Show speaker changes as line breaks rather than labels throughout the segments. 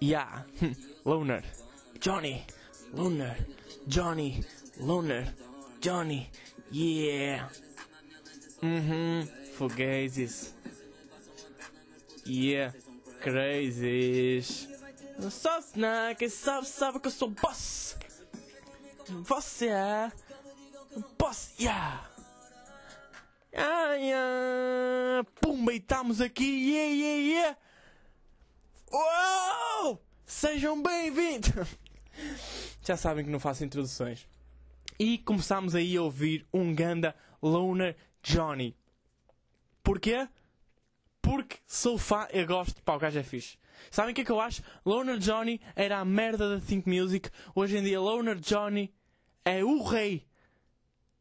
Yeah. Loner. Johnny. Loner. Johnny. Loner. Johnny. Yeah. Uhum. Fugaces. Yeah. Crazies. Só snack, sabe, sabe que eu sou boss. Você é. Boss, yeah. Ah, pumba, e estamos aqui, yeah, yeah, yeah. Uou! Sejam bem-vindos! Já sabem que não faço introduções. E começámos aí a ouvir um ganda Loner Johnny. Porquê? Porque sou fã, eu gosto, pá, o gajo é fixe. Sabem o que é que eu acho? Loner Johnny era a merda da Think Music. Hoje em dia, Loner Johnny é o rei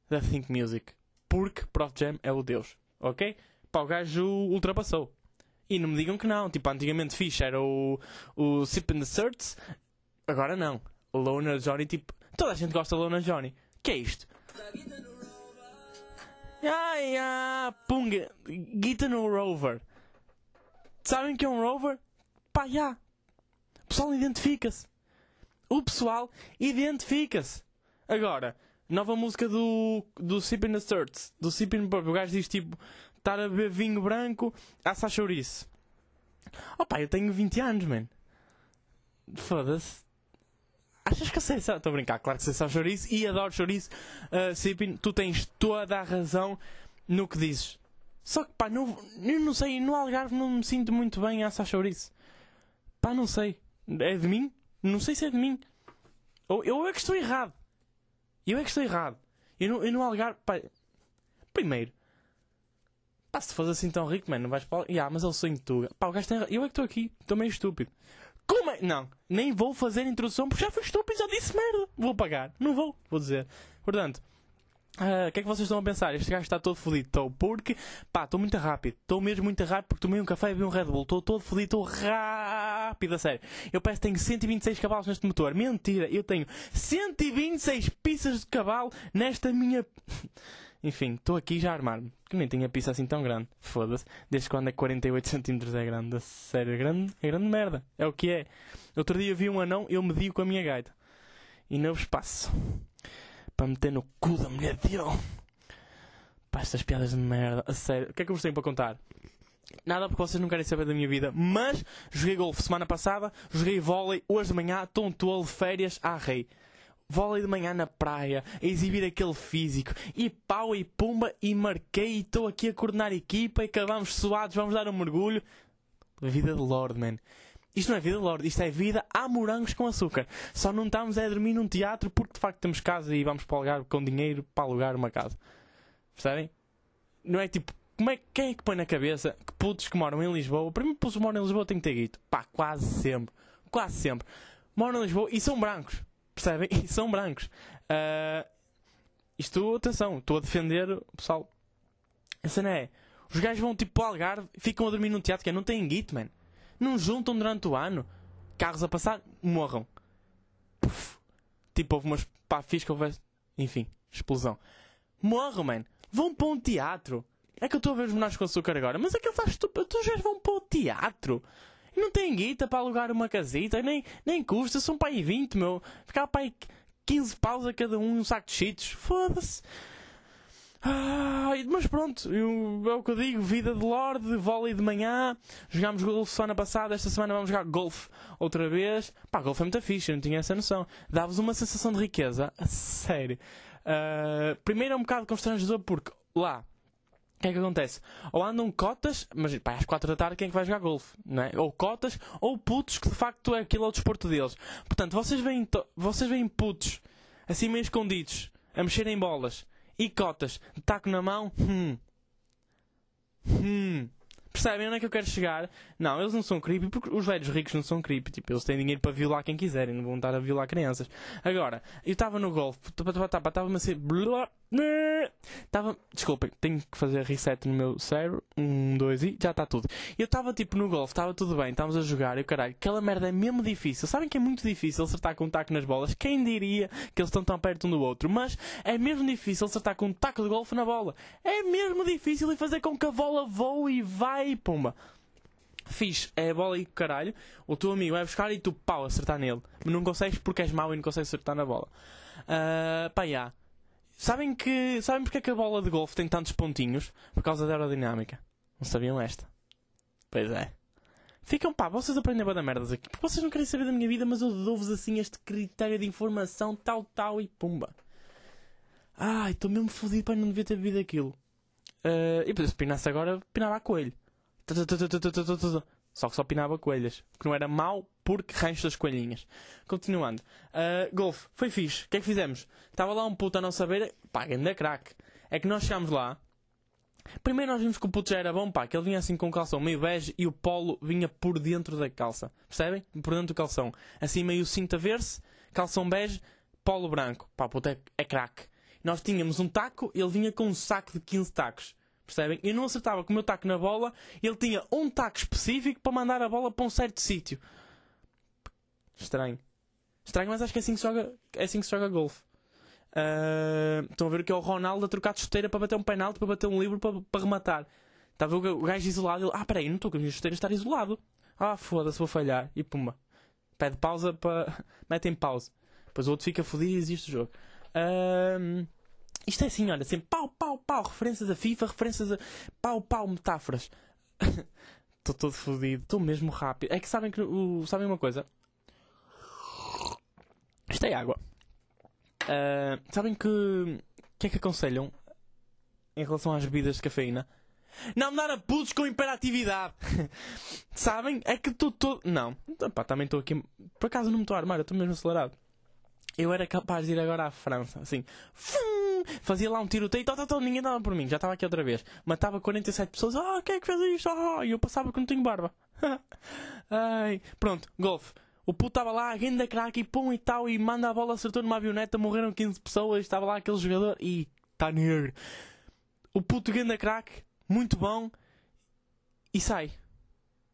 da Think Music. Porque Prof Jam é o deus. Ok? Pá, o gajo ultrapassou. E não me digam que não. Tipo, antigamente fixe era o, o Sip in the Certs. Agora não. O Loner Johnny, tipo... Toda a gente gosta de Loner Johnny. Que é isto? Ai, ah, punga. Guita no Rover. Sabem que é um Rover? Pá, já. O pessoal identifica-se. O pessoal identifica-se. Agora, nova música do, do the Certs. Do Sipping O gajo diz tipo, estar a beber vinho branco, assar chouriço. Oh pá, eu tenho 20 anos, man. Foda-se. Achas que eu sei Estou a brincar, claro que sei só chouriço e adoro chouriço. Uh, Sipping, tu tens toda a razão no que dizes. Só que pá, não, eu não sei, no Algarve não me sinto muito bem a assar chouriço. Pá, não sei. É de mim? Não sei se é de mim. Ou eu é que estou errado. Eu é que estou errado. Eu no, eu no Algarve, pá, primeiro, pá, se fores assim tão rico, mano, não vais para. Yeah, mas é o sonho de tu. Pá, o gajo tem. Eu é que estou aqui, estou meio estúpido. Como é? Não, nem vou fazer introdução porque já fui estúpido, já disse merda. Vou pagar. Não vou, vou dizer. Portanto, ah, o que é que vocês estão a pensar? Este gajo está todo fodido. Estou porque, pá, estou muito rápido. Estou mesmo muito rápido porque tomei um café e vi um Red Bull. Estou todo fodido, estou rápido, a sério. Eu peço que tenho 126 cavalos neste motor. Mentira, eu tenho 126 pistas de cavalo nesta minha... Enfim, estou aqui já a armar-me. Que nem tinha pista assim tão grande. Foda-se. Desde quando é 48 cm é grande. Sério, é grande, é grande merda. É o que é. Outro dia vi um anão, eu medi com a minha gaita. E novo espaço. Para meter no cu da mulher dele. Pá, estas piadas de merda. A sério. O que é que eu vos tenho para contar? Nada porque vocês não querem saber da minha vida. Mas joguei golfe semana passada, joguei vôlei hoje de manhã, estou um férias à rei vôlei de manhã na praia, a exibir aquele físico, e pau e pumba, e marquei, e estou aqui a coordenar a equipa, e acabamos suados, vamos dar um mergulho. Vida de Lord, man. Isto não é vida de Lord, isto é vida a morangos com açúcar. Só não estamos a dormir num teatro porque de facto temos casa e vamos para alugar com dinheiro para alugar uma casa. Percebem? Não é tipo, como é, quem é que põe na cabeça que putos que moram em Lisboa, mim putos que moram em Lisboa têm que ter guito. Pá, quase sempre. Quase sempre. Moram em Lisboa e são brancos. Percebem? E são brancos. Uh, isto, atenção, estou a defender o pessoal. A cena é: os gajos vão tipo para o Algarve, ficam a dormir num teatro que é, não têm guito, man. Não juntam durante o ano. Carros a passar, morram. Puf. Tipo, houve umas pá, fiz que houvesse. Enfim, explosão. Morram, man. Vão para um teatro. É que eu estou a ver os menores com açúcar agora, mas aquilo está estúpido. Os gajos vão para o teatro não tem guita para alugar uma casita, nem, nem custa, são para aí 20, meu. Ficava para aí 15 paus a cada um, um saco de cheetos. Foda-se. Ah, mas pronto, eu, é o que eu digo, vida de Lorde, vôlei de manhã, jogámos golfe semana passada, esta semana vamos jogar golfe outra vez. Pá, golfe é muito fixe, eu não tinha essa noção. Dá-vos uma sensação de riqueza, a sério. Uh, primeiro é um bocado constrangedor porque lá que é que acontece? Ou andam cotas, mas pá, às 4 da tarde quem é que vai jogar golfe? É? Ou cotas, ou putos que de facto é aquilo é o desporto deles. Portanto, vocês veem, vocês veem putos, assim meio escondidos, a mexerem bolas, e cotas, taco na mão, hum. Hum. Percebem onde é que eu quero chegar? Não, eles não são creepy porque os velhos ricos não são creepy. Tipo, eles têm dinheiro para violar quem quiserem, não vão estar a violar crianças. Agora, eu estava no golfe, estava-me assim. Estava. Desculpem, tenho que fazer reset no meu cérebro. Um, dois e já está tudo. Eu estava tipo no golfe, estava tudo bem, estávamos a jogar e o caralho, aquela merda é mesmo difícil. Sabem que é muito difícil acertar com um taco nas bolas? Quem diria que eles estão tão perto um do outro? Mas é mesmo difícil acertar com um taco de golfe na bola. É mesmo difícil e fazer com que a bola voe e vai e pumba. Fiz é a bola e caralho, o teu amigo vai buscar e tu pau, acertar nele. Mas não consegues porque és mau e não consegues acertar na bola. Uh, pá, já. Sabem que. Sabem porque é que a bola de golfe tem tantos pontinhos? Por causa da aerodinâmica. Não sabiam esta? Pois é. Ficam, pá, vocês aprendem a da merdas aqui. Porque vocês não querem saber da minha vida, mas eu dou-vos assim este critério de informação, tal, tal e pumba. Ai, estou mesmo fodido para não devia ter bebido aquilo. Uh, e depois, se pinasse agora, pinava a coelho. Só que só pinava coelhas. Que não era mau porque rancho das coelhinhas. Continuando. Uh, golfe, foi fixe. O que é que fizemos? Estava lá um puto a não saber. Pá, ainda craque. É que nós chegámos lá. Primeiro nós vimos que o puto já era bom, pá, que ele vinha assim com calção meio bege e o polo vinha por dentro da calça. Percebem? Por dentro do calção. Assim meio cinto a ver-se, calção bege, polo branco. Pá, puto é, é craque. Nós tínhamos um taco, ele vinha com um saco de 15 tacos. Percebem? Eu não acertava com o meu taco na bola, ele tinha um taco específico para mandar a bola para um certo sítio. Estranho. Estranho, mas acho que é assim que se joga, é assim que se joga golfe. Uh, estão a ver que é o Ronaldo a trocar de chuteira para bater um penalti, para bater um livro, para, para rematar. Está a ver o gajo isolado? Ele, ah, peraí, não estou com a minha chuteira estar isolado. Ah, foda-se, vou falhar. E pumba. Pede pausa para. Mete em pausa. Depois o outro fica fodido e existe o jogo. Uh, isto é assim, olha, sempre pau, pau, pau, referências a FIFA, referências a pau, pau, metáforas. Estou todo fodido, estou mesmo rápido. É que sabem que o, sabem uma coisa? Isto é água. Uh, sabem que o que é que aconselham em relação às bebidas de cafeína? Não me dar a putos com imperatividade. sabem? É que estou todo. Não. Pá, também estou aqui. Por acaso não me estou a armar, eu estou mesmo acelerado. Eu era capaz de ir agora à França, assim. Fum, fazia lá um tiroteio, tal, tal, tal, ninguém dava por mim, já estava aqui outra vez. Matava 47 pessoas, ah, quem é que fez isto? Ah, e eu passava porque não tenho barba. Ai, pronto, golfe. O puto estava lá, a da craque e pum e tal, e manda a bola, acertou numa avioneta, morreram 15 pessoas, estava lá aquele jogador e está negro. O puto da craque, muito bom, e sai.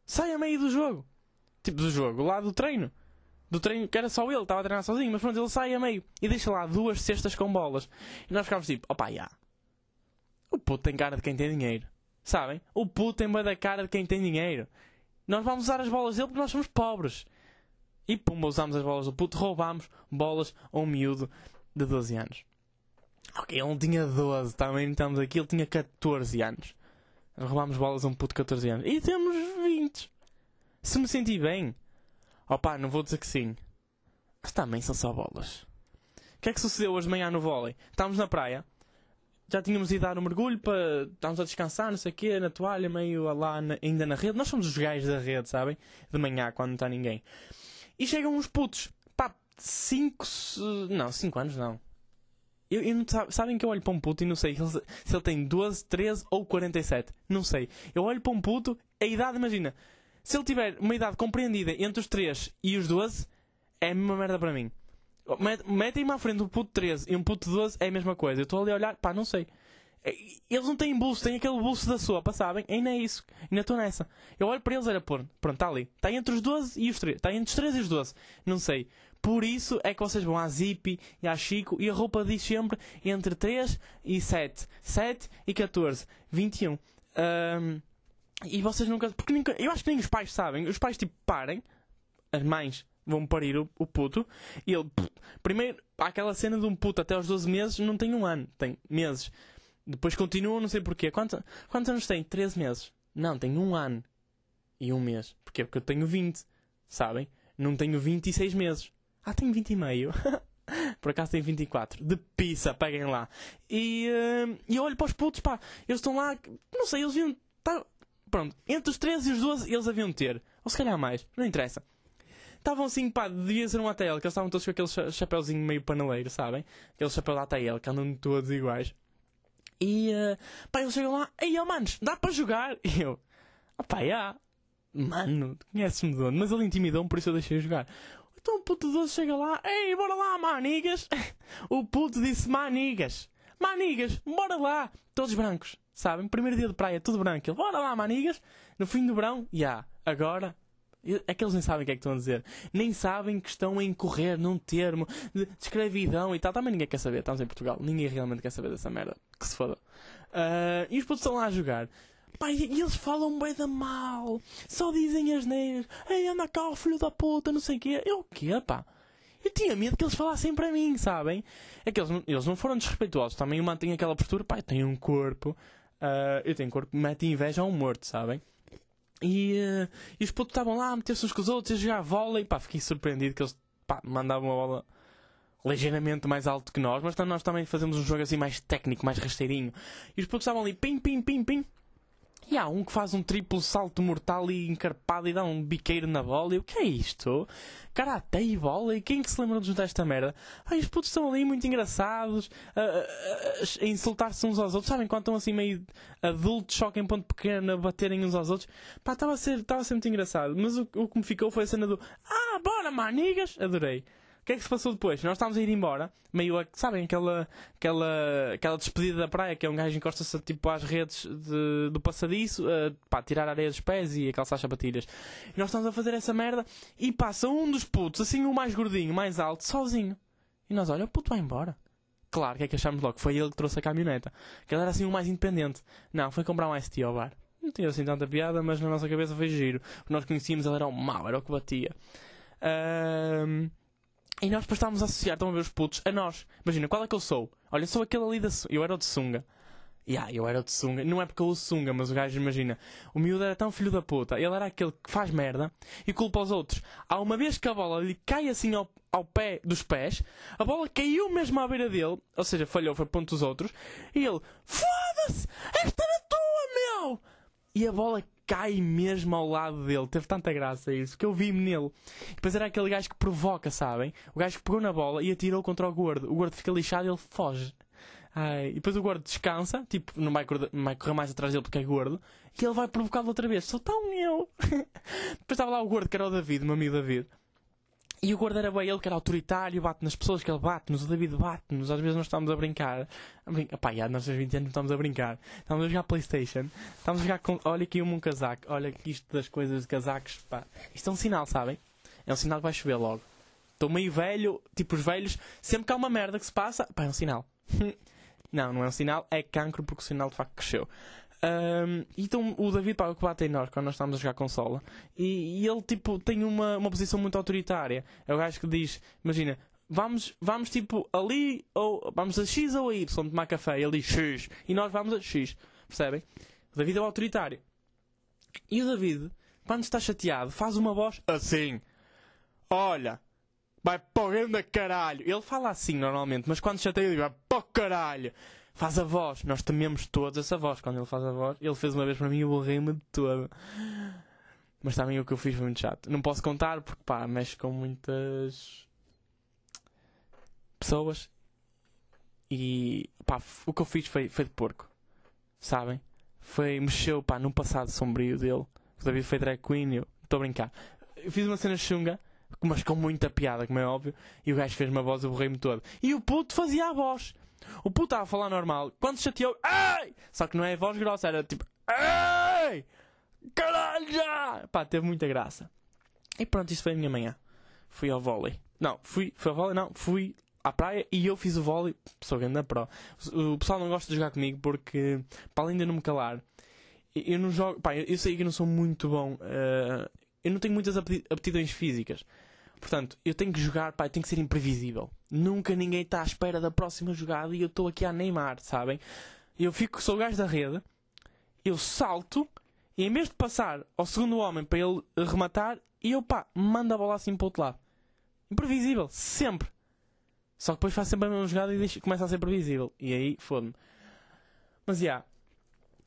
Sai a meio do jogo. Tipo do jogo, lá do treino do treino, que era só ele, estava a treinar sozinho, mas pronto, ele sai a meio e deixa lá duas cestas com bolas. E nós ficámos tipo, opa, já. O puto tem cara de quem tem dinheiro. Sabem? O puto tem bem da cara de quem tem dinheiro. Nós vamos usar as bolas dele porque nós somos pobres. E pumba, usamos as bolas do puto, roubámos bolas a um miúdo de 12 anos. Ok, ele não tinha 12, também estamos aqui, ele tinha 14 anos. Roubámos bolas a um puto de 14 anos. E temos 20. Se me senti bem, Opa, não vou dizer que sim. Mas também são só bolas. O que é que sucedeu hoje de manhã no vôlei? Estávamos na praia. Já tínhamos ido dar um mergulho para... Estávamos a descansar, não sei o quê, na toalha, meio lá na... ainda na rede. Nós somos os gajos da rede, sabem? De manhã, quando não está ninguém. E chegam uns putos. Pá, 5... Não, 5 anos não. Eu, eu não, sabem que eu olho para um puto e não sei se ele tem 12, 13 ou 47. Não sei. Eu olho para um puto, a idade, imagina... Se ele tiver uma idade compreendida entre os 3 e os 12, é a mesma merda para mim. Metem-me à frente um puto 13 e um puto 12 é a mesma coisa. Eu estou ali a olhar, pá, não sei. É, eles não têm bolso, têm aquele bolso da sopa, sabem? Ainda é isso. Ainda estou nessa. Eu olho para eles, era pôr. Pronto, está ali. Está entre os 12 e os 3. Está entre os 13 e os 12. Não sei. Por isso é que vocês vão à Zippy e à Chico e a roupa diz sempre entre 3 e 7. 7 e 14. 21. Um, e vocês nunca. Porque nunca, eu acho que nem os pais sabem. Os pais, tipo, parem. As mães vão parir o, o puto. E ele. Pff, primeiro, aquela cena de um puto até aos 12 meses não tem um ano. Tem meses. Depois continua, não sei porquê. Quantos, quantos anos tem? 13 meses. Não, tem um ano. E um mês. Porquê? Porque eu tenho 20. Sabem? Não tenho 26 meses. Ah, tenho 20 e meio. Por acaso tem 24. De pizza, peguem lá. E, uh, eu olho para os putos, pá. Eles estão lá. Não sei, eles viram. Tá, Pronto, entre os 13 e os 12 eles haviam de ter. Ou se calhar mais, não interessa. Estavam assim, pá, devia ser um ATL, que eles estavam todos com aquele chapéuzinho meio paneleiro, sabem? Aquele chapéu da ATL, que andam todos iguais. E, uh, pá, eles chegam lá, ei, oh, manos, dá para jogar? E eu, ah, pá, já. Mano, conheces-me de onde? Mas ele intimidou-me, por isso eu deixei jogar. Então o puto 12 chega lá, ei, bora lá, manigas. o puto disse manigas. Manigas, bora lá. Todos brancos sabem? Primeiro dia de praia, tudo branco. Ele, bora lá, manigas. No fim do verão, já, yeah, agora. É que eles nem sabem o que é que estão a dizer. Nem sabem que estão a incorrer num termo de escravidão e tal. Também ninguém quer saber. Estamos em Portugal. Ninguém realmente quer saber dessa merda. Que se foda. Uh, e os putos estão lá a jogar. Pá, e, eles falam bem da mal. Só dizem as neiras. Ei, anda cá, filho da puta, não sei o quê. Eu o quê, pá? Eu tinha medo que eles falassem para mim, sabem? É que eles, eles não foram desrespeituosos. Também eu mantenho aquela postura. Eu tenho um corpo. ah, eu tenho corpo mete inveja a um morto, sabem? E, eh, e os putos estavam lá a meter-se uns com os outros, a jogar vôlei. Pá, fiquei surpreendido que eles pá, mandavam a bola ligeiramente mais alto que nós, mas então nós também fazemos um jogo assim mais técnico, mais rasteirinho. E os putos estavam ali, pim, pim, pim, pim. E há um que faz um triplo salto mortal e encarpado e dá um biqueiro na bola. E o que é isto? Karate e bola? E quem é que se lembra de juntar esta merda? Ai, os putos estão ali muito engraçados, a, a- a- insultar-se uns aos outros. Sabem quando estão assim meio adultos, choque em ponto pequeno, a baterem uns aos outros? Pá, estava a ser, estava a ser muito engraçado. Mas o, o que me ficou foi a cena do Ah, bora, manigas! Adorei. O que é que se passou depois? Nós estávamos a ir embora, meio a, sabem, aquela, aquela, aquela despedida da praia, que é um gajo encosta-se tipo às redes de- do passadiço, a, pá, tirar a areia dos pés e a calçar as sapatilhas. E nós estamos a fazer essa merda e passa um dos putos, assim o mais gordinho, mais alto, sozinho. E nós, olha, o puto vai embora. Claro, o que é que achámos logo? Foi ele que trouxe a caminhoneta. Que ele era assim o mais independente. Não, foi comprar um ST ao bar. Não tinha assim tanta piada, mas na nossa cabeça foi giro. O que nós conhecíamos, ele era o mau, era o que batia. Ahm, e nós depois estávamos a associar, estão a ver os putos, a nós. Imagina, qual é que eu sou? Olha, sou aquele ali da. Eu era o de Sunga. Yeah, eu era o de Sunga. Não é porque eu uso Sunga, mas o gajo, imagina. O miúdo era tão filho da puta. Ele era aquele que faz merda e culpa os outros. Há uma vez que a bola lhe cai assim ao, ao pé dos pés, a bola caiu mesmo à beira dele, ou seja, falhou, foi ponto dos outros, e ele, foda-se! Esta era tua, meu! E a bola cai mesmo ao lado dele. Teve tanta graça isso, que eu vi-me nele. E depois era aquele gajo que provoca, sabem? O gajo que pegou na bola e atirou contra o gordo. O gordo fica lixado e ele foge. Ai, e depois o gordo descansa, tipo, não vai, correr, não vai correr mais atrás dele porque é gordo, e ele vai provocá-lo outra vez. Sou tão eu! depois estava lá o gordo, que era o David, o meu amigo David. E o gordo era bem ele que era autoritário, bate nas pessoas que ele bate-nos, o David bate-nos, às vezes nós estamos a brincar. A brin... Pá, já, nós aos 20 anos estamos a brincar. Estamos a jogar Playstation, estamos a jogar com. Olha aqui um casaco, olha aqui isto das coisas de casacos, pá. Isto é um sinal, sabem? É um sinal que vai chover logo. Estou meio velho, tipo os velhos, sempre que há uma merda que se passa, pá, é um sinal. não, não é um sinal, é cancro porque o sinal de facto cresceu. Ahm, então o David pá, o que bate em nós quando nós estamos a jogar consola e, e ele tipo tem uma, uma posição muito autoritária. É o gajo que diz, imagina, vamos, vamos tipo ali ou vamos a X ou a Y tomar café e ele diz X e nós vamos a X. Percebem? O David é o autoritário. E o David, quando está chateado, faz uma voz assim. Olha, vai para o caralho. Ele fala assim normalmente, mas quando chateia ele diz, vai para o caralho. Faz a voz. Nós tememos todos essa voz. Quando ele faz a voz, ele fez uma vez para mim e eu borrei-me de todo. Mas também o que eu fiz foi muito chato. Não posso contar porque, pá, mexe com muitas pessoas. E, pá, o que eu fiz foi, foi de porco. Sabem? Foi, mexeu, pá, num passado sombrio dele. O David foi drag queen eu, estou a brincar. Eu fiz uma cena chunga, mas com muita piada, como é óbvio. E o gajo fez uma voz, eu borrei-me todo. E o puto fazia a voz. O puto estava a falar normal. Quando se chateou, ai! Só que não é voz grossa, era tipo, ai! Caralho já! Pá, teve muita graça. E pronto, isso foi a minha manhã. Fui ao vôlei. Não, fui, fui ao vôlei, não, fui à praia e eu fiz o vôlei. Sou grande pro. O pessoal não gosta de jogar comigo porque, para além de não me calar, eu não jogo. Pá, eu sei que eu não sou muito bom. eh, eu não tenho muitas apti- aptidões físicas. Portanto, eu tenho que jogar, pá, eu tenho que ser imprevisível. Nunca ninguém está à espera da próxima jogada e eu estou aqui a Neymar, sabem? Eu fico, sou o gajo da rede, eu salto e em vez de passar ao segundo homem para ele rematar, eu pá, mando a bola assim para o outro lado. Imprevisível, sempre. Só que depois faço sempre a mesma jogada e deixo, começa a ser previsível. E aí, foda-me. Mas já.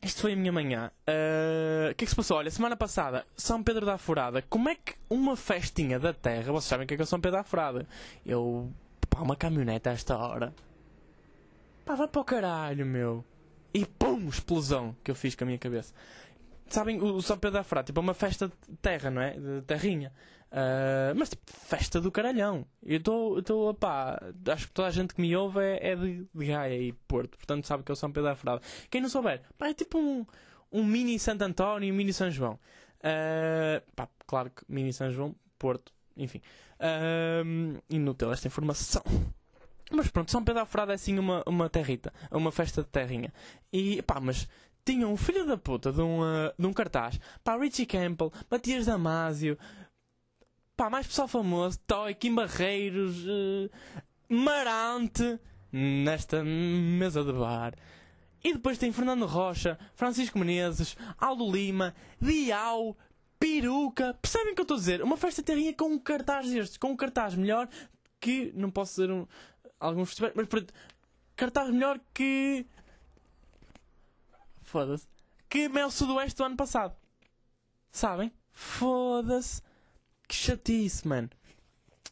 Isto foi a minha manhã. Ah, O que é que se passou? Olha, semana passada, São Pedro da Furada. Como é que uma festinha da terra. Vocês sabem o que é que é São Pedro da Furada? Eu. Pá, uma caminhonete a esta hora. Pá, vai para o caralho, meu. E pum, explosão que eu fiz com a minha cabeça. Sabem, o São Pedro da Frata, tipo, é uma festa de terra, não é? De terrinha. Ah, mas, tipo, festa do caralhão. Eu estou, pá, acho que toda a gente que me ouve é, é de, de Gaia e Porto. Portanto, sabe que é o São Pedro da Frada. Quem não souber, pá, é tipo um, um mini Santo António e um mini São João. Ah, pá, claro que mini São João, Porto, enfim. Ah, inútil esta informação. Mas pronto, São Pedro da Frada é assim uma, uma territa, uma festa de terrinha. E pá, mas tinham um filho da puta de um, uh, de um cartaz. Pá, Richie Campbell, Matias Damasio, pá, mais pessoal famoso, Toy, Kim Barreiros, uh, Marante, nesta mesa de bar. E depois tem Fernando Rocha, Francisco Menezes, Aldo Lima, Dial, Peruca. Percebem o que eu estou a dizer? Uma festa terrinha com um cartaz destes, com um cartaz melhor que. Não posso dizer um, alguns festivais, mas cartaz melhor que. Foda-se. Que Mel Sudoeste do ano passado. Sabem? Foda-se. Que chatice, mano.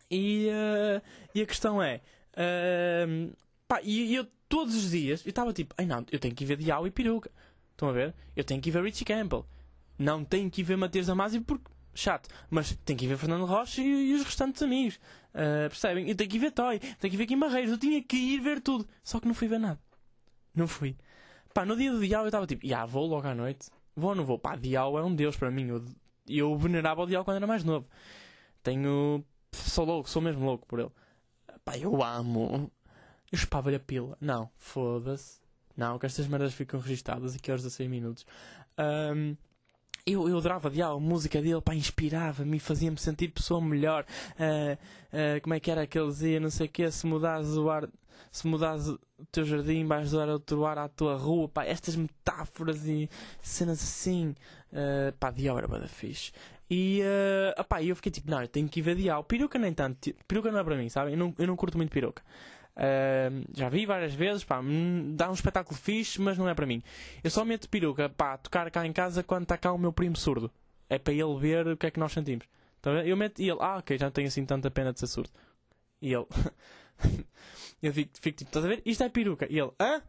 E, uh, e a questão é. Uh, pá, e eu todos os dias eu estava tipo, ai não, eu tenho que ir ver Dial e Peruca. Estão a ver? Eu tenho que ir ver Richie Campbell. Não tenho que ir ver Matias Damasio porque chato. Mas tenho que ir ver Fernando Rocha e, e os restantes amigos. Uh, percebem? Eu tenho que ir ver Toy, tenho que ir ver Kim Barreiros. Eu tinha que ir ver tudo. Só que não fui ver nada. Não fui. Pá, no dia do Dial eu estava tipo, já vou logo à noite. Vou ou não vou? Pá, Dial é um deus para mim. Eu, eu venerava o Dial quando era mais novo. Tenho. Sou louco, sou mesmo louco por ele. Pá, eu amo. Eu chupava-lhe a pila. Não, foda-se. Não, que estas merdas ficam registadas aqui aos 16 minutos. Um, eu, eu adorava diabo, a música dele, pá, inspirava-me fazia-me sentir pessoa melhor. Uh, uh, como é que era que ele dizia, não sei o quê, se mudares o ar, se mudares o teu jardim, vais dar outro ar à tua rua, pá, estas metáforas e cenas assim, uh, pá, diabo era bada fixe. E, uh, pá, eu fiquei tipo, não, eu tenho que ir ver diabo. Peruca nem tanto, peruca não é para mim, sabe? Eu não, eu não curto muito peruca. Uh, já vi várias vezes, pá, hum, dá um espetáculo fixe, mas não é para mim. Eu só meto peruca, pá, tocar cá em casa quando está cá o meu primo surdo. É para ele ver o que é que nós sentimos. Então, eu meto e ele, ah, ok, já não tenho assim tanta pena de ser surdo. E ele, eu fico, fico tipo, estás a ver? Isto é peruca. E ele, hã?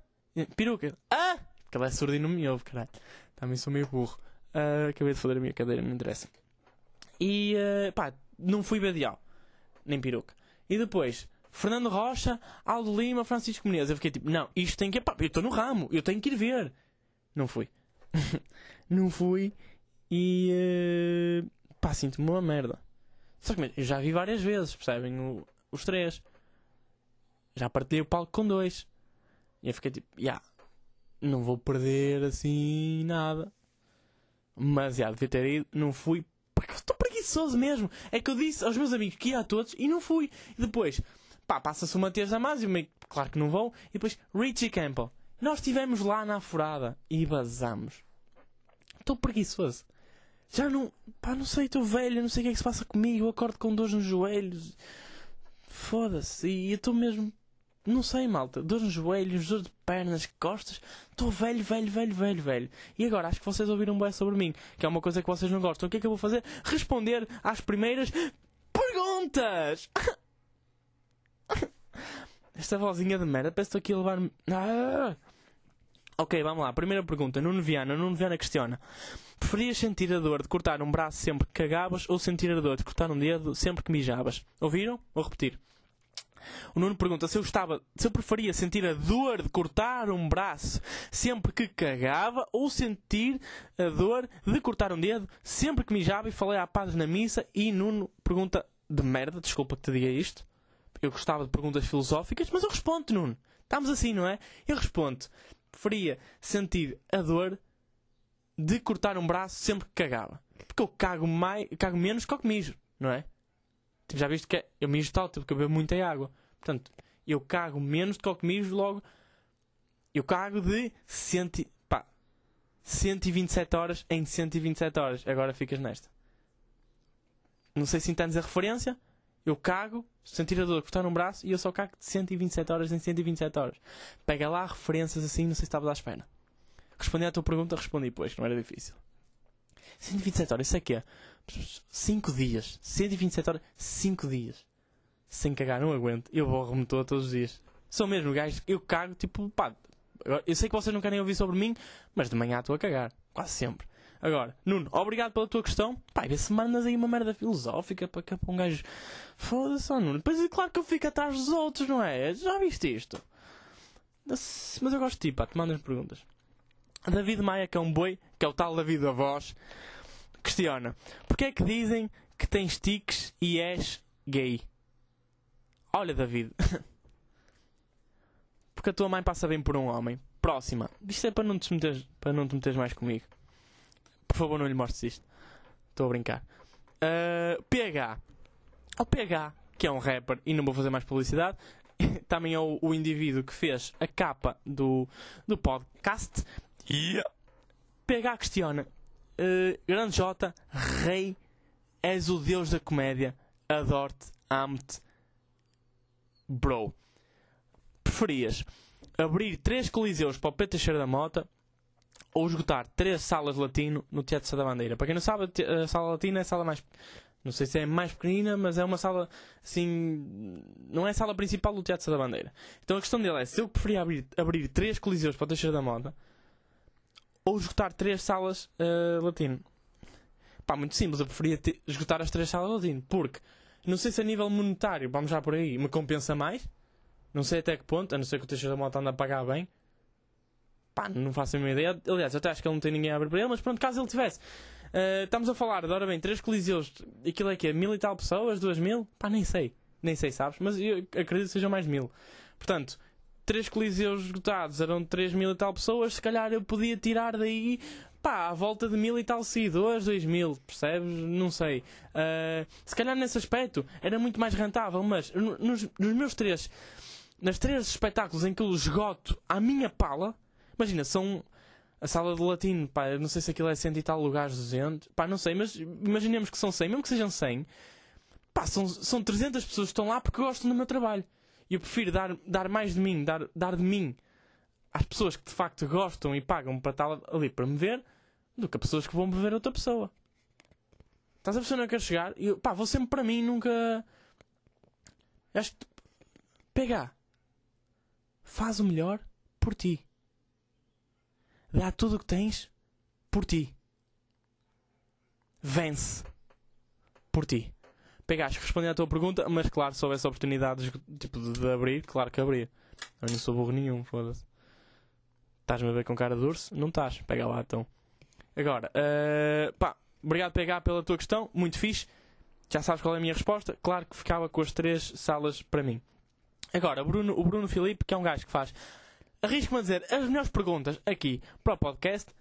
Peruca. Hã? Porque ele é surdo e não me ouve, caralho. Também sou meio burro. Uh, acabei de foder a minha cadeira, não interessa. E, uh, pá, não fui badial. Nem peruca. E depois, Fernando Rocha, Aldo Lima, Francisco Menezes. Eu fiquei tipo, não, isto tem que. Pá, eu estou no ramo, eu tenho que ir ver. Não fui. não fui e. Uh, pá, sinto-me uma merda. Só que eu já vi várias vezes, percebem? O, os três. Já partilhei o palco com dois. E eu fiquei tipo, já, yeah, não vou perder assim nada. Mas já, devia ter ido, não fui. Porque estou preguiçoso mesmo. É que eu disse aos meus amigos que ia a todos e não fui. E depois, Pá, passa-se o Matias Damasio, meio, claro que não vão. E depois Richie Campbell. Nós estivemos lá na furada e basamos. Estou preguiçoso. Já não. Pá, não sei, estou velho, não sei o que é que se passa comigo. Eu acordo com dores nos joelhos. Foda-se. E eu estou mesmo. Não sei, malta. Dores nos joelhos, dores de pernas, costas. Estou velho, velho, velho, velho, velho. E agora, acho que vocês ouviram bem sobre mim. Que é uma coisa que vocês não gostam. O que é que eu vou fazer? Responder às primeiras perguntas! Esta vozinha de merda, parece que estou aqui a levar. Ah! Ok, vamos lá. Primeira pergunta. Nuno Viana. Nuno Viana questiona. Preferias sentir a dor de cortar um braço sempre que cagavas ou sentir a dor de cortar um dedo sempre que mijavas? Ouviram? Vou repetir. O Nuno pergunta se eu estava, se eu preferia sentir a dor de cortar um braço sempre que cagava ou sentir a dor de cortar um dedo sempre que mijava e falei à paz na missa e Nuno pergunta de merda, desculpa que te diga isto eu gostava de perguntas filosóficas, mas eu respondo, Nuno. Estamos assim, não é? Eu respondo. Preferia sentir a dor de cortar um braço sempre que cagava. Porque eu cago, mais, cago menos que o que mijo, não é? Tipo, já viste que é, eu mijo tal, tipo, que eu bebo muita água. Portanto, eu cago menos do que o que mijo, logo... Eu cago de cento, pá, 127 horas em 127 horas. Agora ficas nesta. Não sei se entendes a referência eu cago, sentir a dor cortar um braço e eu só cago de 127 horas em 127 horas. Pega lá referências assim, não sei se estavas à espera. Respondi à tua pergunta, respondi depois, não era difícil. 127 horas, isso é que é? 5 dias. 127 horas, 5 dias. Sem cagar, não aguento. Eu borro-me todos os dias. Sou mesmo gajo, eu cago, tipo, pá. Eu sei que vocês não querem ouvir sobre mim, mas de manhã estou a cagar. Quase sempre. Agora, Nuno, obrigado pela tua questão. Pai, vê se mandas aí uma merda filosófica para que um gajo. Foda-se, oh, Nuno. Depois é claro que eu fico atrás dos outros, não é? Já viste isto? Mas eu gosto de ti, pá, te mandas perguntas. David Maia, que é um boi, que é o tal David da voz, questiona: Porquê é que dizem que tens tiques e és gay? Olha, David. Porque a tua mãe passa bem por um homem. próxima. Isto é para não te meteres, para não te meteres mais comigo. Por favor, não lhe mostres isto. Estou a brincar. Uh, PH. O PH, que é um rapper, e não vou fazer mais publicidade, também é o, o indivíduo que fez a capa do, do podcast. Yeah. PH questiona: uh, Grande J, rei, és o deus da comédia, adoro-te, amo-te, bro. Preferias abrir três coliseus para o Pedro Teixeira da Mota ou esgotar três salas latino no Teatro da Bandeira? Para quem não sabe, a sala latina é a sala mais não sei se é mais pequenina, mas é uma sala assim. Não é a sala principal do Teatro da Bandeira. Então a questão dele é se eu preferia abrir, abrir três coliseus para o Teixeira da Moda ou esgotar três salas uh, latino. Pá, muito simples, eu preferia ter, esgotar as três salas latino, porque não sei se a nível monetário, vamos já por aí, me compensa mais. Não sei até que ponto, a não ser que o Teixeira da Moda anda a pagar bem. Pá, não faço a minha ideia. Aliás, até acho que ele não tem ninguém a abrir para ele, mas pronto, caso ele tivesse. Uh, estamos a falar, ora bem, três coliseus, aquilo é que é mil e tal pessoas, duas mil? Pá, nem sei. Nem sei, sabes? Mas eu acredito que sejam mais mil. Portanto, três coliseus esgotados eram três mil e tal pessoas, se calhar eu podia tirar daí, pá, à volta de mil e tal seguidores, dois mil, percebes? Não sei. Uh, se calhar nesse aspecto era muito mais rentável, mas nos, nos meus três, nas três espetáculos em que eu esgoto à minha pala, imagina, são a sala de latino, pá, não sei se aquilo é 100 e tal lugares, 200, pá, não sei, mas imaginemos que são 100, mesmo que sejam 100, pá, são, são 300 pessoas que estão lá porque gostam do meu trabalho. E eu prefiro dar, dar mais de mim, dar, dar de mim às pessoas que de facto gostam e pagam para estar ali para me ver, do que a pessoas que vão ver outra pessoa. Estás a eu não quero chegar? E, pá, vou sempre para mim, nunca. Acho que. Pega. Faz o melhor por ti. Dá tudo o que tens por ti. Vence por ti. Pegaste, respondi à tua pergunta, mas claro, se houvesse oportunidades tipo, de, abrir, claro que abria. Eu não sou burro nenhum, foda-se. Estás-me a ver com cara de urso? Não estás. Pega lá então. Agora, uh, pá, obrigado PH pela tua questão, muito fixe. Já sabes qual é a minha resposta? Claro que ficava com as três salas para mim. Agora, Bruno, o Bruno Filipe, que é um gajo que faz arrisco-me a dizer as melhores perguntas aqui para o podcast.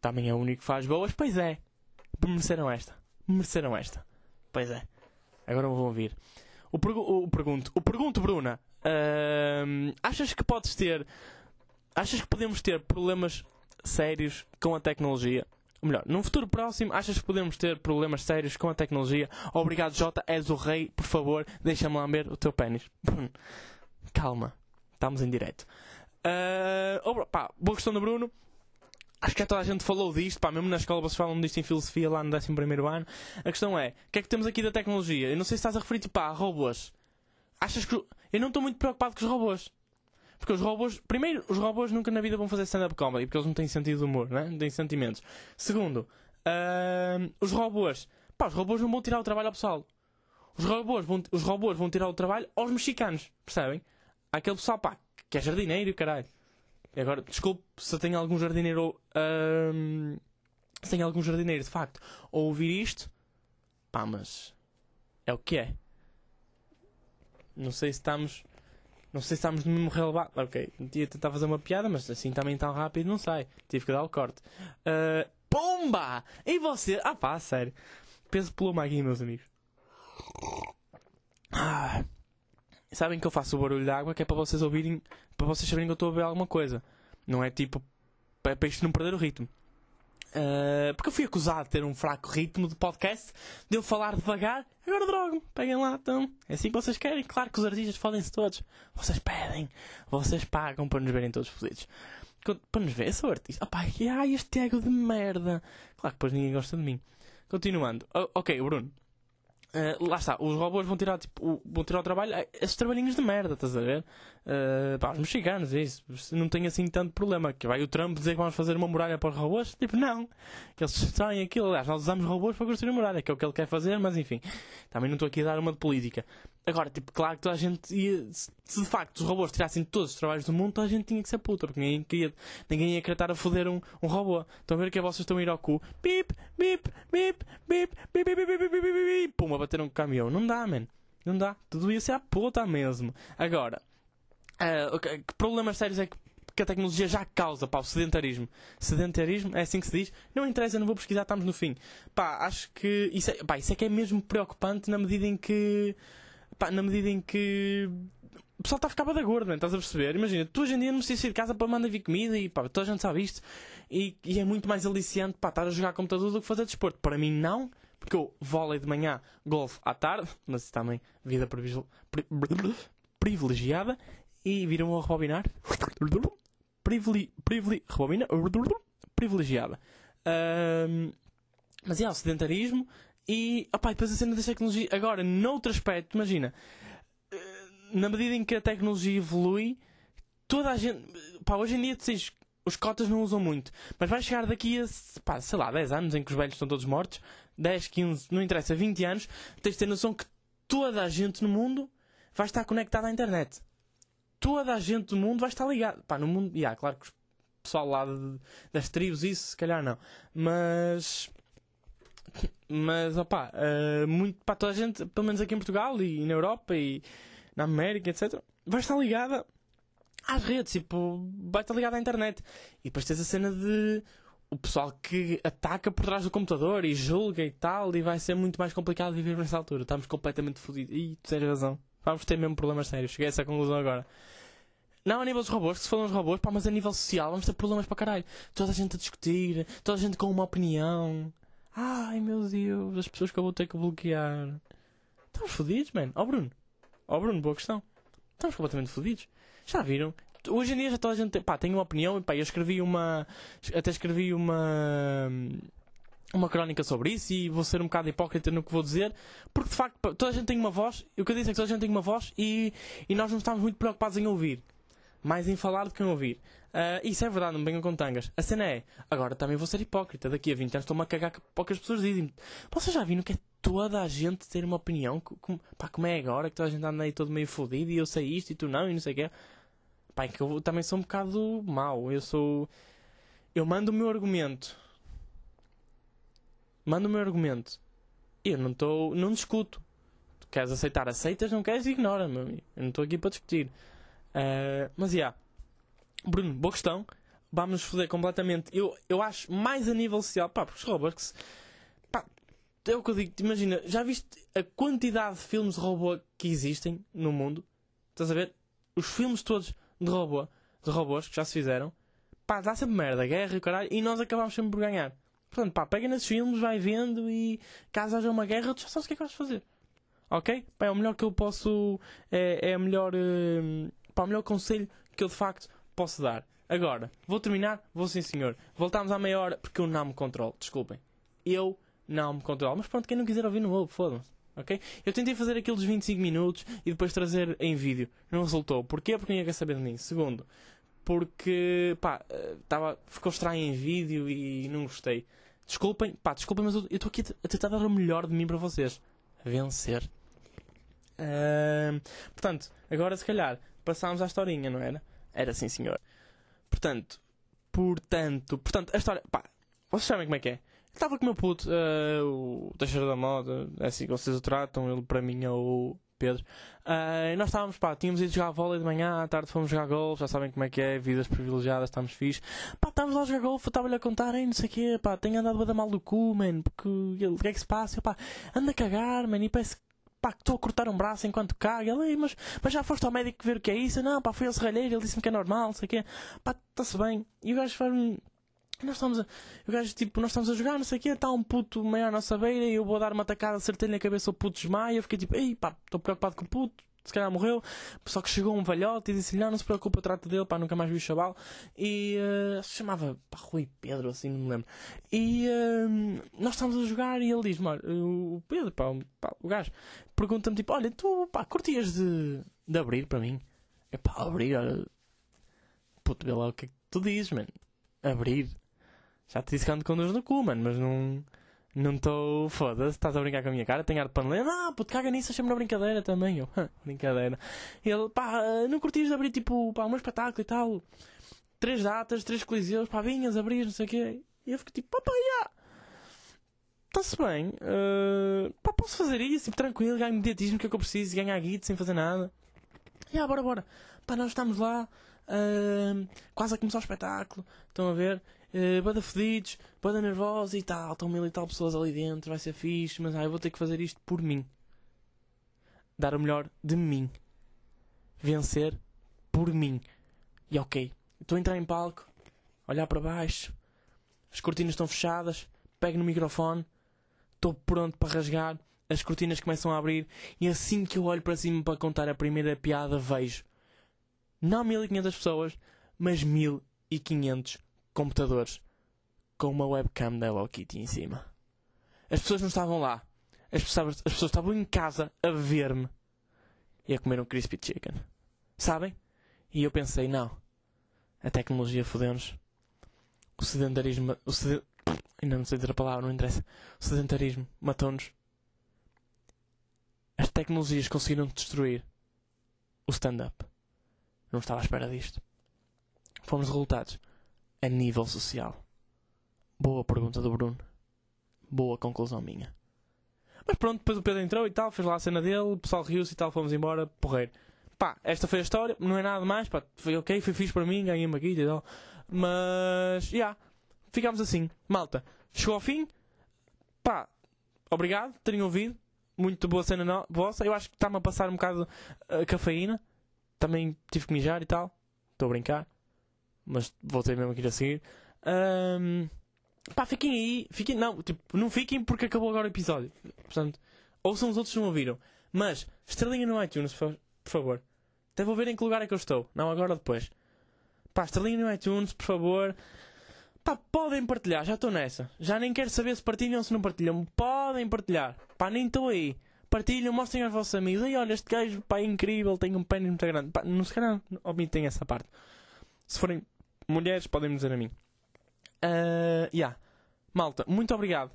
Também é o único que faz boas. Pois é. Mereceram esta. Mereceram esta. Pois é. Agora vou ouvir. O, pergu o pergunto, o pergunto, Bruna. Uh, achas que podes ter. Achas que podemos ter problemas sérios com a tecnologia? Ou melhor, num futuro próximo, achas que podemos ter problemas sérios com a tecnologia? Obrigado, Jota, és o rei, por favor, deixa-me lamber o teu pênis. Calma, estamos em direto. Uh, oh, pá, boa questão do Bruno. Acho que já toda a gente falou disto, pá, mesmo na escola vocês falam disto em filosofia lá no 11 ano. A questão é, o que é que temos aqui da tecnologia? Eu não sei se estás a referir tipo, a robôs. Achas que. Eu não estou muito preocupado com os robôs. Porque os robôs. Primeiro, os robôs nunca na vida vão fazer stand-up comedy, porque eles não têm sentido de humor, né? não têm sentimentos. Segundo, uh, os robôs. Pá, os robôs não vão tirar o trabalho ao pessoal. Os robôs vão, os robôs vão tirar o trabalho aos mexicanos, percebem? Aquele pessoal, pá, que é jardineiro, caralho. Agora, desculpe se tenho algum jardineiro. Um, se tenho algum jardineiro, de facto, a ouvir isto. Pá, mas. É o que é. Não sei se estamos. Não sei se estamos no mesmo relevado. Ok, ia tentar fazer uma piada, mas assim também tão rápido não sai. Tive que dar o corte. Uh, pomba! E você? Ah pá, sério. Peso pluma aqui, meus amigos. Ah. Sabem que eu faço o barulho de água que é para vocês ouvirem, para vocês saberem que eu estou a ver alguma coisa. Não é tipo para, para isto não perder o ritmo. Uh, porque eu fui acusado de ter um fraco ritmo de podcast, de eu falar devagar, agora drogo-me, peguem lá, então. É assim que vocês querem. Claro que os artistas fodem-se todos. Vocês pedem, vocês pagam para nos verem todos fodidos. Para nos ver, sou artista. Opá, ai, este ego de merda. Claro que depois ninguém gosta de mim. Continuando. Oh, ok, Bruno. Uh, lá está, os robôs vão tirar, tipo, vão tirar o trabalho, esses trabalhinhos de merda, estás a ver? Uh, pá, os mexicanos, é isso, não tem assim tanto problema. Que vai o Trump dizer que vamos fazer uma muralha para os robôs? Tipo, não. Que eles sabem aquilo, aliás, nós usamos robôs para construir uma muralha, que é o que ele quer fazer, mas enfim, também não estou aqui a dar uma de política. Agora, tipo, claro que toda a gente ia, se de facto os robôs tirassem todos os trabalhos do mundo, toda a gente tinha que ser puta, porque ninguém, queria, ninguém ia querer estar a foder um, um robô. Estão a ver que é vocês estão a ir ao cu, bip, bip, bip, bip, bip, bip, bip, bip, bip, bip, pum, a bater um caminhão. Não dá, man. Não dá. Tudo ia ser a puta mesmo. Agora, uh, okay, que problemas sérios é que que a tecnologia já causa, pá, o sedentarismo. Sedentarismo, é assim que se diz. Não interessa, não vou pesquisar, estamos no fim. Pá, acho que isso é, pá, isso é que é mesmo preocupante na medida em que, pá, na medida em que o pessoal está a ficar da gordo, estás a perceber? Imagina, tu hoje em dia não precisas sair de casa para mandar vir comida e pá, toda a gente sabe isto. E, e é muito mais aliciante, pá, estar a jogar computador do que fazer desporto. Para mim, não, porque eu vôlei de manhã, golfe à tarde, mas também, vida privilegiada. E viram a rebobinar? Privili, privili, rebobina, privilegiada. Um, mas é, o sedentarismo e, opá, depois a cena da tecnologia. Agora, noutro aspecto, imagina, eh, na medida em que a tecnologia evolui, toda a gente, pá, hoje em dia, tens, os cotas não usam muito, mas vai chegar daqui a, pá, sei lá, 10 anos em que os velhos estão todos mortos, 10, 15, não interessa, 20 anos, tens de ter noção que toda a gente no mundo vai estar conectada à internet toda a gente do mundo vai estar ligada. Pá, no mundo, yeah, claro que o pessoal lá de, das tribos, isso, se calhar não. Mas. Mas, opá, uh, muito, pá, toda a gente, pelo menos aqui em Portugal e, na Europa e na América, etc., vai estar ligada às redes, tipo, vai estar ligada à internet. E depois tens a cena de o pessoal que ataca por trás do computador e julga e tal, e vai ser muito mais complicado viver nessa altura. Estamos completamente fodidos. E tu tens razão. Vamos ter mesmo problemas sérios. Cheguei a essa conclusão agora. Não a nível dos robôs, que se falam dos robôs, pá, mas a nível social vamos ter problemas para caralho. Toda a gente a discutir, toda a gente com uma opinião. Ai meu Deus, as pessoas que eu vou ter que bloquear. Estamos fodidos, mano. Ó oh, Bruno. Oh, Bruno, boa questão. Estamos completamente fodidos. Já viram? Hoje em dia já toda a gente tem, pá, tem uma opinião. Pá, eu escrevi uma. Até escrevi uma uma crónica sobre isso e vou ser um bocado hipócrita no que vou dizer, porque de facto toda a gente tem uma voz, o que eu disse é que toda a gente tem uma voz e, e nós não estamos muito preocupados em ouvir. Mais em falar do que em ouvir. Uh, isso é verdade, não venham com tangas. A cena é, agora também vou ser hipócrita. Daqui a 20 anos estou-me a cagar que poucas pessoas dizem. Vocês já viram que é toda a gente ter uma opinião? Como, pá, como é agora que toda a gente anda aí todo meio fodido e eu sei isto e tu não e não sei o quê. Pá, é que eu também sou um bocado mau. Eu sou. Eu mando o meu argumento manda o meu argumento. Eu não estou. não discuto. Tu queres aceitar, aceitas, não queres, ignora, meu amigo. Eu não estou aqui para discutir. Uh, mas já. Yeah. Bruno, boa questão. Vamos foder completamente. Eu, eu acho mais a nível social. Pá, porque os Robux. Pá, é o que eu digo. Imagina, já viste a quantidade de filmes de robô que existem no mundo? Estás a ver? Os filmes todos de robô, de robôs que já se fizeram. Pá, dá sempre merda, guerra e caralho. E nós acabamos sempre por ganhar. Portanto, pá, pega nesses filmes, vai vendo e caso haja uma guerra, tu já sabes o que é que vais fazer. Ok? Pá, é o melhor que eu posso. É, é o melhor. Uh, pá, o melhor conselho que eu de facto posso dar. Agora, vou terminar? Vou sim, senhor. Voltamos à meia hora porque eu não me controlo. Desculpem. Eu não me controlo. Mas pronto, quem não quiser ouvir, não ouve, foda-se. Ok? Eu tentei fazer aquilo dos 25 minutos e depois trazer em vídeo. Não resultou. Porquê? Porque ninguém quer saber de mim. Segundo, porque pá, tava, ficou estranho em vídeo e não gostei. Desculpem, pá, desculpem, mas eu estou aqui a tentar dar o melhor de mim para vocês. Vencer. Uh, portanto, agora se calhar passámos à historinha, não era? Era sim, senhor. Portanto, portanto, portanto, a história, pá, vocês sabem como é que é? Estava com o meu puto, uh, o Teixeira da Moda, é assim que vocês o tratam, ele para mim é o Pedro. Uh, nós estávamos, pá, tínhamos ido jogar vôlei de manhã, à tarde fomos jogar golfe, já sabem como é que é, vidas privilegiadas, estamos fixe. Pá, estávamos lá a jogar golfe, estava-lhe a contar, ei, não sei o quê, pá, tenho andado a dar mal do cu, man, porque o que é que se passa? Eu, pá, anda a cagar, man, e parece pá, que estou a cortar um braço enquanto caga. Ele, mas, mas já foste ao médico ver o que é isso? Não, pá, fui ao serralheiro, ele disse-me que é normal, sei o quê. Pá, está-se bem. E o gajo faz-me nós estamos a, o gajo, tipo, nós estamos a jogar, não sei o quê, está um puto meio à nossa beira e eu vou dar uma tacada certeira na cabeça, o puto desmaia. Eu fiquei tipo, ei pá, estou preocupado com o puto, se calhar morreu. Só que chegou um velhote e disse-lhe, não, não se preocupe, eu trato dele, pá, nunca mais vi o chaval. E uh, se chamava, pá, Rui Pedro, assim, não me lembro. E uh, nós estamos a jogar e ele diz-me, o Pedro, pá, pá o gajo, pergunta-me tipo, olha, tu, pá, curtias de, de abrir para mim? É pá, abrir, olha, puto, vê lá o que é que tu dizes, mano. Abrir. Já te disse que ando com dores no cu, mano, mas não. Não estou. Foda-se, estás a brincar com a minha cara, tenho ar de paneleiro. Não, puto, caga nisso, achei-me brincadeira também. Eu, brincadeira. Ele, pá, não curtias abrir tipo, pá, um espetáculo e tal. Três datas, três coliseus, pá, vinhas, abrias, não sei o quê. E eu fico tipo, pá, pá, já. Está-se bem. Uh, pá, posso fazer isso, tipo, tranquilo, ganho mediatismo que é que eu preciso, ganhar guito sem fazer nada. Já, bora, bora. Pá, nós estamos lá Ahm, quase a começar o espetáculo. Estão a ver? Uh, bada fedidos, bada nervosos e tal. Estão mil e tal pessoas ali dentro. Vai ser fixe, mas ah, eu vou ter que fazer isto por mim. Dar o melhor de mim. Vencer por mim. E ok. Estou a entrar em palco. Olhar para baixo. As cortinas estão fechadas. Pego no microfone. Estou pronto para rasgar. As cortinas começam a abrir. E assim que eu olho para cima para contar a primeira piada, vejo não 1500 pessoas, mas 1500 computadores com uma webcam da Hello Kitty em cima. As pessoas não estavam lá. As pessoas, as pessoas estavam em casa a ver-me e a comer um crispy chicken. Sabem? E eu pensei, não. A tecnologia fodeu-nos. O sedentarismo. O sed... Ainda não sei dizer a palavra, não interessa. O sedentarismo matou-nos. As tecnologias conseguiram destruir o stand-up. Não estava à espera disto. Fomos derrotados a nível social. Boa pergunta do Bruno. Boa conclusão minha. Mas pronto, depois o Pedro entrou e tal, fez lá a cena dele, o pessoal riu-se e tal, fomos embora, porreiro. Pá, esta foi a história, não é nada mais, pá, foi ok, foi fixe para mim, ganhei uma guita e tal. Mas, já, yeah, ficámos assim. Malta, chegou ao fim, pá, obrigado por terem ouvido. Muito boa cena no... vossa. Eu acho que está-me a passar um bocado a uh, cafeína também tive que mijar e tal. Estou a brincar. Mas voltei mesmo aqui a seguir. Um, pá, fiquem aí. Fiquem, não, tipo, não fiquem porque acabou agora o episódio. Portanto, ouçam os outros que não ouviram. Mas, estrelinha no iTunes, por, favor. Até vou ver em que lugar é que eu estou. Não agora ou depois. Pá, estrelinha no iTunes, por favor. Pá, podem partilhar, já estou nessa. Já nem quero saber se partilham ou se não partilham. Podem partilhar. Pá, nem estou aí partilham, mostrem aos vossos amigos. E olha, este gajo, pá, é incrível, tem um pênis muito grande. Pá, não se calhar omitem essa parte. Se forem mulheres, podem me dizer a mim. Uh, yeah. Malta, muito obrigado.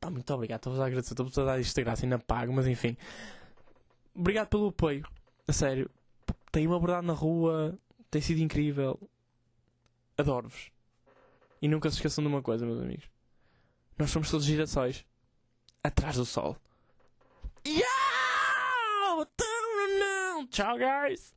Pá, muito obrigado. Estou-vos a agradecer. Estou-vos a dar isto de graça, ainda pago, mas enfim. Obrigado pelo apoio. A sério. Tenho-me abordado na rua. Tem sido incrível. Adoro-vos. E nunca se esqueçam de uma coisa, meus amigos. Nós somos todos girassóis. Atrás do sol. Yo! Ciao, guys!